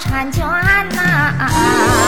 婵娟呐。啊啊